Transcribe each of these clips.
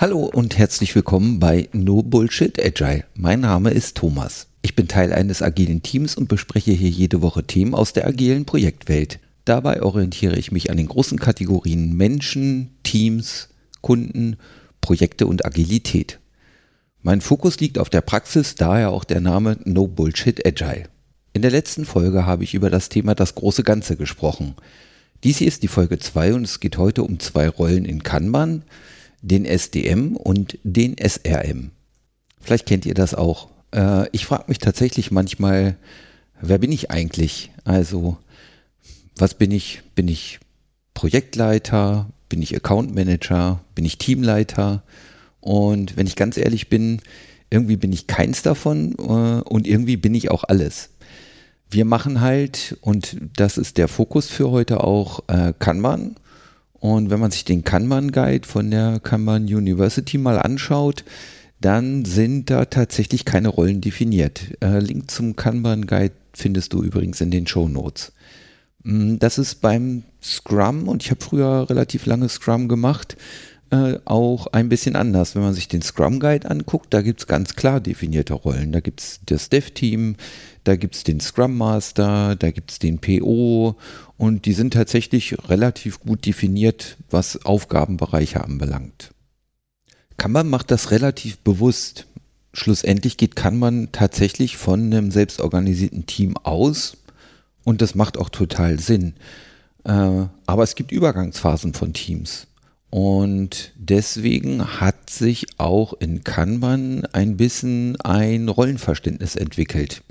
Hallo und herzlich willkommen bei No Bullshit Agile. Mein Name ist Thomas. Ich bin Teil eines agilen Teams und bespreche hier jede Woche Themen aus der agilen Projektwelt. Dabei orientiere ich mich an den großen Kategorien Menschen, Teams, Kunden, Projekte und Agilität. Mein Fokus liegt auf der Praxis, daher auch der Name No Bullshit Agile. In der letzten Folge habe ich über das Thema das große Ganze gesprochen. Dies hier ist die Folge 2 und es geht heute um zwei Rollen in Kanban, den SDM und den SRM. Vielleicht kennt ihr das auch. Äh, ich frage mich tatsächlich manchmal, wer bin ich eigentlich? Also, was bin ich? Bin ich Projektleiter? Bin ich Account Manager? Bin ich Teamleiter? Und wenn ich ganz ehrlich bin, irgendwie bin ich keins davon äh, und irgendwie bin ich auch alles. Wir machen halt, und das ist der Fokus für heute auch, äh, Kanban. Und wenn man sich den Kanban Guide von der Kanban University mal anschaut, dann sind da tatsächlich keine Rollen definiert. Äh, Link zum Kanban Guide findest du übrigens in den Show Notes. Mm, das ist beim Scrum, und ich habe früher relativ lange Scrum gemacht, äh, auch ein bisschen anders. Wenn man sich den Scrum Guide anguckt, da gibt es ganz klar definierte Rollen. Da gibt es das Dev-Team, da gibt es den Scrum Master, da gibt es den PO und die sind tatsächlich relativ gut definiert, was Aufgabenbereiche anbelangt. Kanban macht das relativ bewusst. Schlussendlich geht Kanban tatsächlich von einem selbstorganisierten Team aus und das macht auch total Sinn. Äh, aber es gibt Übergangsphasen von Teams. Und deswegen hat sich auch in Kanban ein bisschen ein Rollenverständnis entwickelt.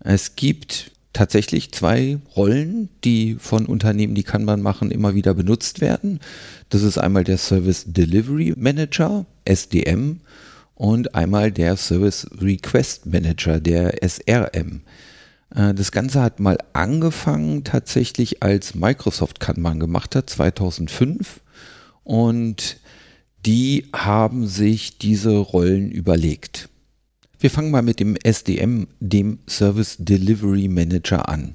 Es gibt tatsächlich zwei Rollen, die von Unternehmen, die Kanban machen, immer wieder benutzt werden. Das ist einmal der Service Delivery Manager, SDM, und einmal der Service Request Manager, der SRM. Äh, das Ganze hat mal angefangen tatsächlich als Microsoft Kanban gemacht hat, 2005. Und die haben sich diese Rollen überlegt. Wir fangen mal mit dem SDM, dem Service Delivery Manager an.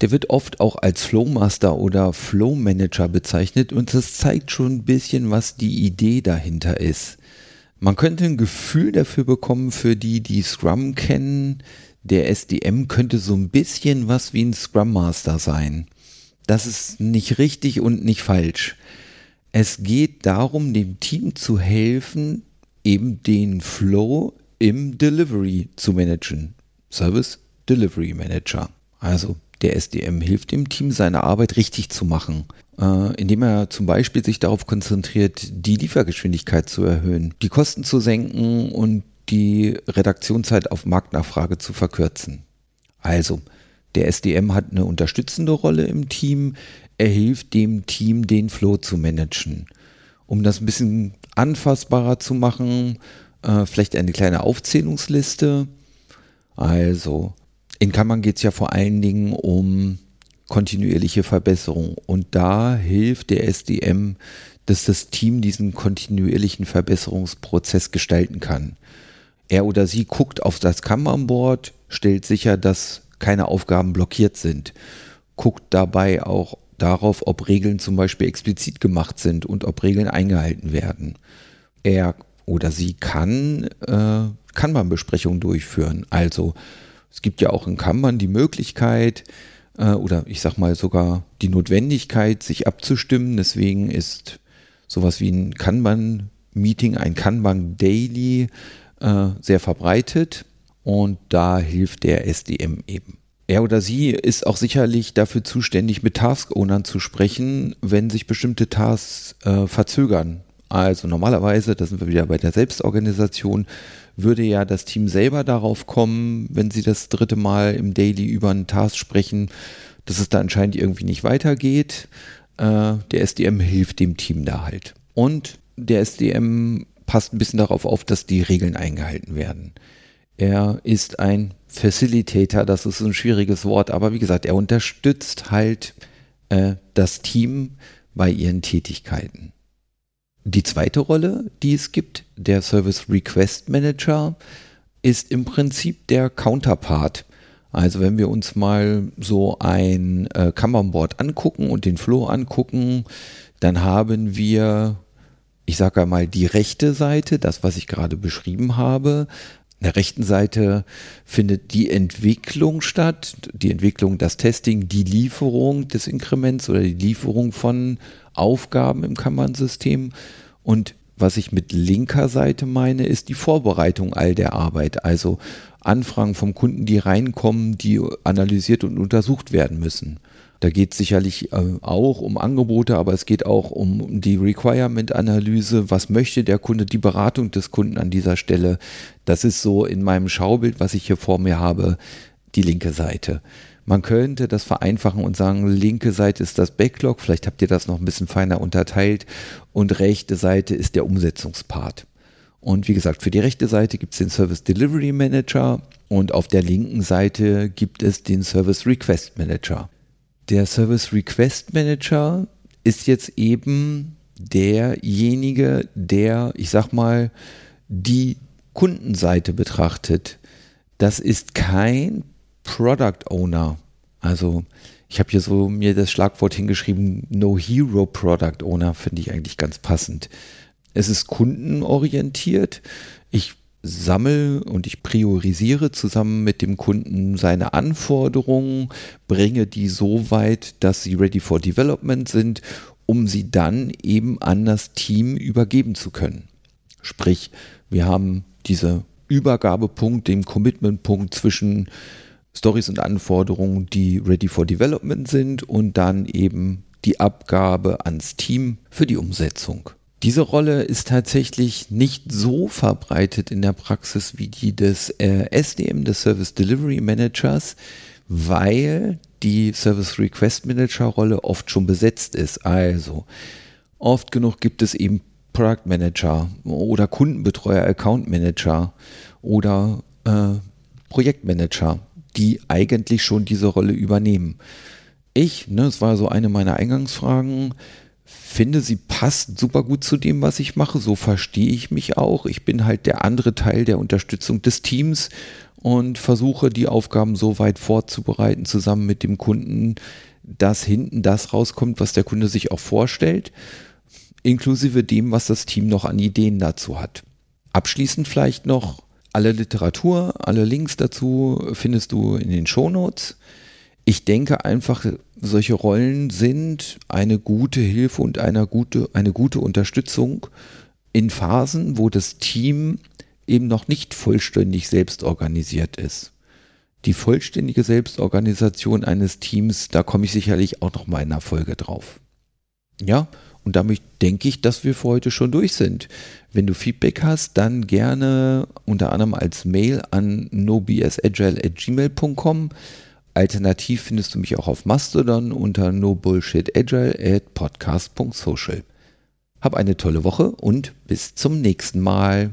Der wird oft auch als Flowmaster oder Flow Manager bezeichnet und das zeigt schon ein bisschen, was die Idee dahinter ist. Man könnte ein Gefühl dafür bekommen, für die, die Scrum kennen, der SDM könnte so ein bisschen was wie ein Scrum Master sein. Das ist nicht richtig und nicht falsch. Es geht darum, dem Team zu helfen, eben den Flow im Delivery zu managen. Service Delivery Manager. Also der SDM hilft dem Team, seine Arbeit richtig zu machen, äh, indem er zum Beispiel sich darauf konzentriert, die Liefergeschwindigkeit zu erhöhen, die Kosten zu senken und die Redaktionszeit auf Marktnachfrage zu verkürzen. Also, der SDM hat eine unterstützende Rolle im Team. Er hilft dem Team, den Flow zu managen. Um das ein bisschen anfassbarer zu machen, äh, vielleicht eine kleine Aufzählungsliste. Also, in Kammern geht es ja vor allen Dingen um kontinuierliche Verbesserung. Und da hilft der SDM, dass das Team diesen kontinuierlichen Verbesserungsprozess gestalten kann. Er oder sie guckt auf das Kanban-Board, stellt sicher, dass keine Aufgaben blockiert sind, guckt dabei auch darauf, ob Regeln zum Beispiel explizit gemacht sind und ob Regeln eingehalten werden. Er oder sie kann äh, Kanban-Besprechungen durchführen. Also es gibt ja auch in Kanban die Möglichkeit äh, oder ich sag mal sogar die Notwendigkeit, sich abzustimmen. Deswegen ist sowas wie ein Kanban-Meeting, ein Kanban-Daily äh, sehr verbreitet und da hilft der SDM eben. Er oder sie ist auch sicherlich dafür zuständig, mit Task-Ownern zu sprechen, wenn sich bestimmte Tasks äh, verzögern also normalerweise, da sind wir wieder bei der Selbstorganisation, würde ja das Team selber darauf kommen, wenn sie das dritte Mal im Daily über einen Task sprechen, dass es da anscheinend irgendwie nicht weitergeht. Äh, der SDM hilft dem Team da halt. Und der SDM passt ein bisschen darauf auf, dass die Regeln eingehalten werden. Er ist ein Facilitator, das ist ein schwieriges Wort, aber wie gesagt, er unterstützt halt äh, das Team bei ihren Tätigkeiten. Die zweite Rolle, die es gibt, der Service Request Manager, ist im Prinzip der Counterpart. Also wenn wir uns mal so ein äh, Kanban-Board angucken und den Flow angucken, dann haben wir ich sage einmal, die rechte Seite, das, was ich gerade beschrieben habe. An der rechten Seite findet die Entwicklung statt, die Entwicklung, das Testing, die Lieferung des Inkrements oder die Lieferung von Aufgaben im Kanban-System. Und was ich mit linker Seite meine, ist die Vorbereitung all der Arbeit. Also Anfragen vom Kunden, die reinkommen, die analysiert und untersucht werden müssen. Da geht es sicherlich äh, auch um Angebote, aber es geht auch um die Requirement-Analyse. Was möchte der Kunde? Die Beratung des Kunden an dieser Stelle. Das ist so in meinem Schaubild, was ich hier vor mir habe, die linke Seite. Man könnte das vereinfachen und sagen, linke Seite ist das Backlog, vielleicht habt ihr das noch ein bisschen feiner unterteilt und rechte Seite ist der Umsetzungspart. Und wie gesagt, für die rechte Seite gibt es den Service Delivery Manager und auf der linken Seite gibt es den Service Request Manager. Der Service Request Manager ist jetzt eben derjenige, der, ich sag mal, die Kundenseite betrachtet. Das ist kein Product Owner. Also ich habe hier so mir das Schlagwort hingeschrieben, No Hero Product Owner, finde ich eigentlich ganz passend. Es ist kundenorientiert. Ich sammle und ich priorisiere zusammen mit dem Kunden seine Anforderungen, bringe die so weit, dass sie ready for development sind, um sie dann eben an das Team übergeben zu können. Sprich, wir haben diese Übergabepunkt, den Commitmentpunkt zwischen Stories und Anforderungen, die ready for development sind und dann eben die Abgabe ans Team für die Umsetzung. Diese Rolle ist tatsächlich nicht so verbreitet in der Praxis wie die des äh, SDM, des Service Delivery Managers, weil die Service Request Manager Rolle oft schon besetzt ist. Also oft genug gibt es eben Product Manager oder Kundenbetreuer, Account Manager oder äh, Projektmanager, die eigentlich schon diese Rolle übernehmen. Ich, ne, das war so eine meiner Eingangsfragen, finde, sie passt super gut zu dem, was ich mache. So verstehe ich mich auch. Ich bin halt der andere Teil der Unterstützung des Teams und versuche die Aufgaben so weit vorzubereiten, zusammen mit dem Kunden, dass hinten das rauskommt, was der Kunde sich auch vorstellt, inklusive dem, was das Team noch an Ideen dazu hat. Abschließend vielleicht noch alle Literatur, alle Links dazu findest du in den Shownotes. Ich denke einfach, solche Rollen sind eine gute Hilfe und eine gute, eine gute Unterstützung in Phasen, wo das Team eben noch nicht vollständig selbst organisiert ist. Die vollständige Selbstorganisation eines Teams, da komme ich sicherlich auch noch mal in einer Folge drauf. Ja, und damit denke ich, dass wir für heute schon durch sind. Wenn du Feedback hast, dann gerne unter anderem als Mail an nobsagile.gmail.com. Alternativ findest du mich auch auf Mastodon unter nobullshitagile at podcast.social. Hab eine tolle Woche und bis zum nächsten Mal.